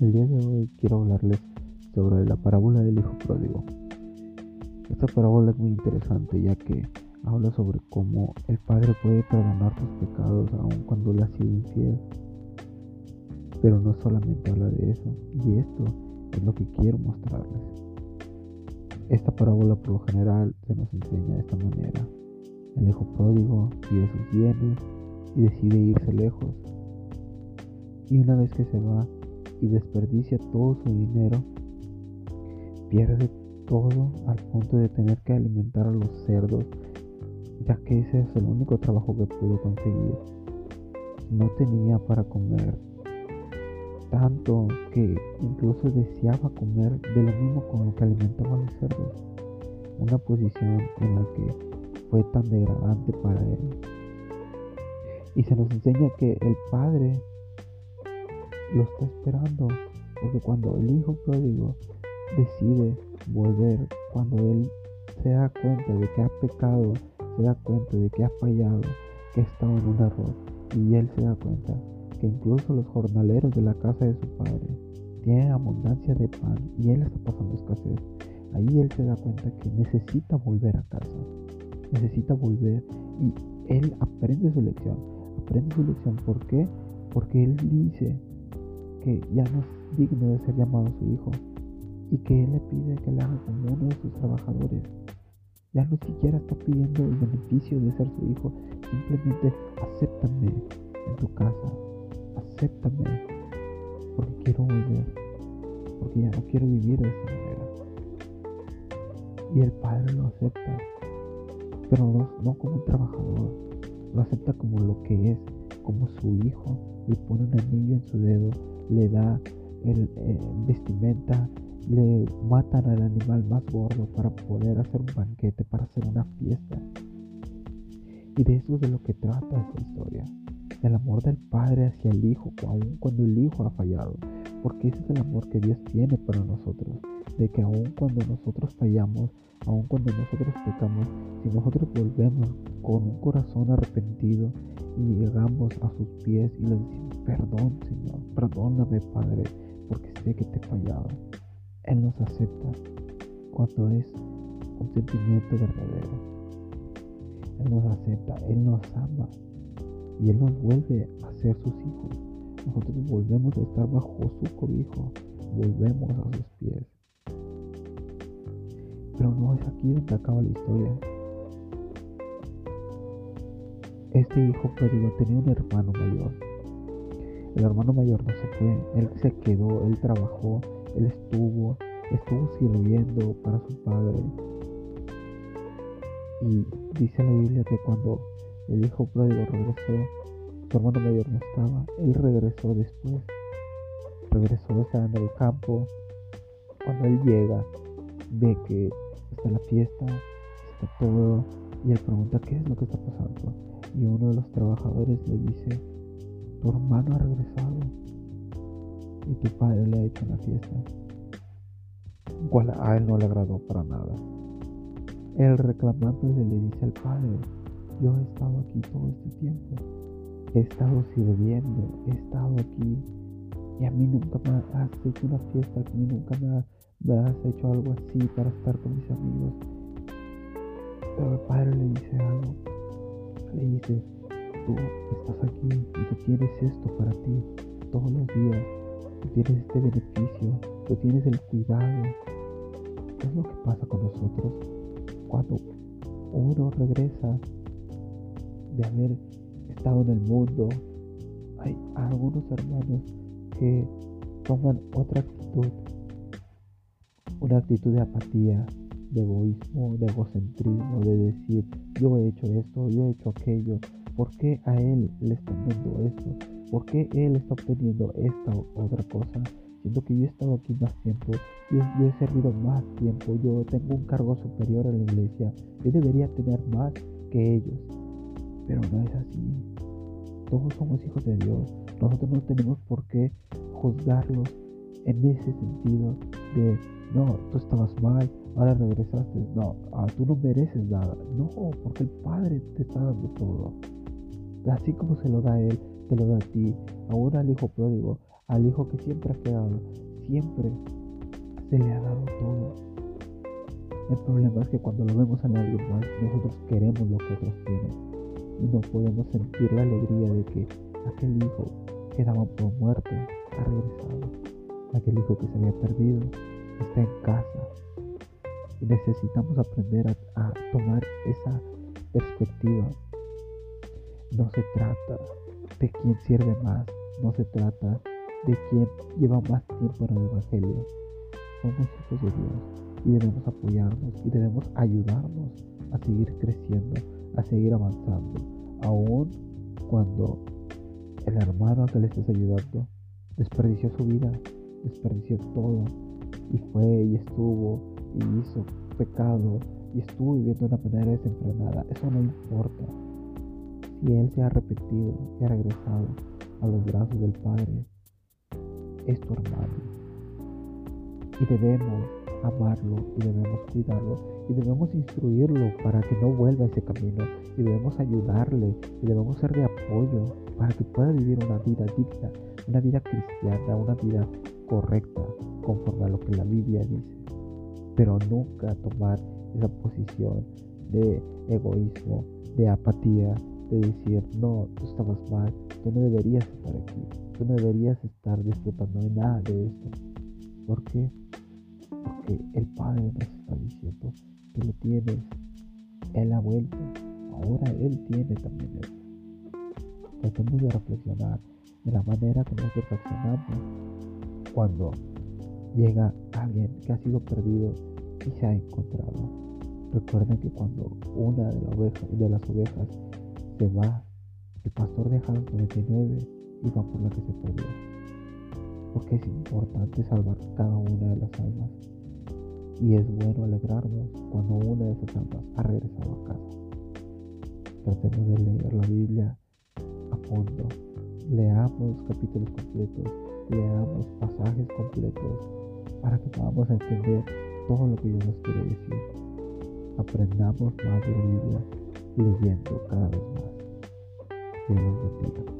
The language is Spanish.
El día de hoy quiero hablarles sobre la parábola del hijo pródigo. Esta parábola es muy interesante ya que habla sobre cómo el padre puede perdonar tus pecados aun cuando le ha sido infiel. Pero no solamente habla de eso, y esto es lo que quiero mostrarles. Esta parábola por lo general se nos enseña de esta manera. El hijo pródigo pide sus bienes y decide irse lejos. Y una vez que se va, y desperdicia todo su dinero, pierde todo al punto de tener que alimentar a los cerdos, ya que ese es el único trabajo que pudo conseguir. No tenía para comer, tanto que incluso deseaba comer de lo mismo con lo que alimentaba a los cerdos. Una posición en la que fue tan degradante para él. Y se nos enseña que el padre lo está esperando. Porque cuando el hijo pródigo decide volver, cuando él se da cuenta de que ha pecado, se da cuenta de que ha fallado, que ha estado en un error, y él se da cuenta que incluso los jornaleros de la casa de su padre tienen abundancia de pan y él está pasando escasez, ahí él se da cuenta que necesita volver a casa, necesita volver y él aprende su lección, aprende su lección, ¿por qué? Porque él dice, que ya no es digno de ser llamado su hijo y que él le pide que le haga como uno de sus trabajadores. Ya no siquiera está pidiendo el beneficio de ser su hijo, simplemente acéptame en tu casa, acéptame porque quiero volver, porque ya no quiero vivir de esta manera. Y el padre lo acepta, pero no, no como un trabajador, lo acepta como lo que es, como su hijo, le pone un anillo en su dedo le da el eh, vestimenta, le matan al animal más gordo para poder hacer un banquete, para hacer una fiesta. Y de eso es de lo que trata esta historia. El amor del padre hacia el hijo, aun cuando el hijo ha fallado. Porque ese es el amor que Dios tiene para nosotros. De que aun cuando nosotros fallamos, aun cuando nosotros pecamos, si nosotros volvemos con un corazón arrepentido y llegamos a sus pies y le decimos, perdón Señor, perdóname Padre, porque sé que te he fallado. Él nos acepta cuando es un sentimiento verdadero. Él nos acepta, Él nos ama y Él nos vuelve a ser sus hijos. Nosotros volvemos a estar bajo su cobijo, volvemos a sus pies. Pero no es aquí donde acaba la historia. Este hijo pródigo tenía un hermano mayor. El hermano mayor no se fue, él se quedó, él trabajó, él estuvo, estuvo sirviendo para su padre. Y dice la Biblia que cuando el hijo pródigo regresó, su hermano mayor no estaba, él regresó después. Regresó, estaba en el campo. Cuando él llega, ve que está la fiesta, está todo, y él pregunta qué es lo que está pasando y uno de los trabajadores le dice, tu hermano ha regresado y tu padre le ha hecho una fiesta, cual a él no le agradó para nada. Él reclamándole le dice al padre, yo he estado aquí todo este tiempo, he estado sirviendo, he estado aquí. Y a mí nunca me has hecho una fiesta, a mí nunca me, has hecho algo así para estar con mis amigos. Pero el padre le dice algo, le dice, tú estás aquí y tú tienes esto para ti todos los días, tú tienes este beneficio, tú tienes el cuidado. ¿Qué es lo que pasa con nosotros. Cuando uno regresa de haber estado en el mundo? Hay algunos hermanos que toman otra actitud, una actitud de apatía, de egoísmo, de egocentrismo, de decir yo he hecho esto, yo he hecho aquello, ¿por qué a él le están dando esto? ¿Por qué él está obteniendo esta otra cosa? Siento que yo he estado aquí más tiempo, yo, yo he servido más tiempo, yo tengo un cargo superior en la iglesia, yo debería tener más que ellos. Pero no es así. Todos somos hijos de Dios. Nosotros no tenemos por qué juzgarlos en ese sentido de, no, tú estabas mal, ahora regresaste, no, ah, tú no mereces nada. No, porque el Padre te está dando todo. Así como se lo da a Él, te lo da a ti. Ahora al Hijo pródigo, al hijo que siempre ha quedado, siempre se le ha dado todo. El problema es que cuando lo vemos a alguien más, nosotros queremos lo que otros tienen no podemos sentir la alegría de que aquel hijo que daba por muerto ha regresado. Aquel hijo que se había perdido está en casa. Y necesitamos aprender a, a tomar esa perspectiva. No se trata de quién sirve más, no se trata de quién lleva más tiempo en el Evangelio. Somos hijos de Dios y debemos apoyarnos y debemos ayudarnos seguir creciendo, a seguir avanzando, aun cuando el hermano al que le estés ayudando desperdició su vida, desperdició todo y fue y estuvo y hizo pecado y estuvo viviendo de una manera desenfrenada. Eso no importa. Si él se ha arrepentido y ha regresado a los brazos del Padre, es tu hermano. Y debemos amarlo y debemos cuidarlo y debemos instruirlo para que no vuelva a ese camino y debemos ayudarle y debemos ser de apoyo para que pueda vivir una vida digna, una vida cristiana, una vida correcta conforme a lo que la Biblia dice. Pero nunca tomar esa posición de egoísmo, de apatía, de decir, no, tú estabas mal, tú no deberías estar aquí, tú no deberías estar disfrutando de nada de esto. ¿Por qué? Porque el Padre nos está diciendo que lo tienes, Él ha vuelto, ahora Él tiene también esto. Tratemos de reflexionar de la manera que nosotros reaccionamos cuando llega alguien que ha sido perdido y se ha encontrado. Recuerden que cuando una de, de las ovejas se va, el pastor deja los 99 y va por la que se perdió. Porque es importante salvar cada una de las almas. Y es bueno alegrarnos cuando una de esas almas ha regresado a casa. Tratemos de leer la Biblia a fondo. Leamos capítulos completos, leamos pasajes completos para que podamos entender todo lo que Dios nos quiere decir. Aprendamos más de la Biblia leyendo cada vez más. Dios bendiga.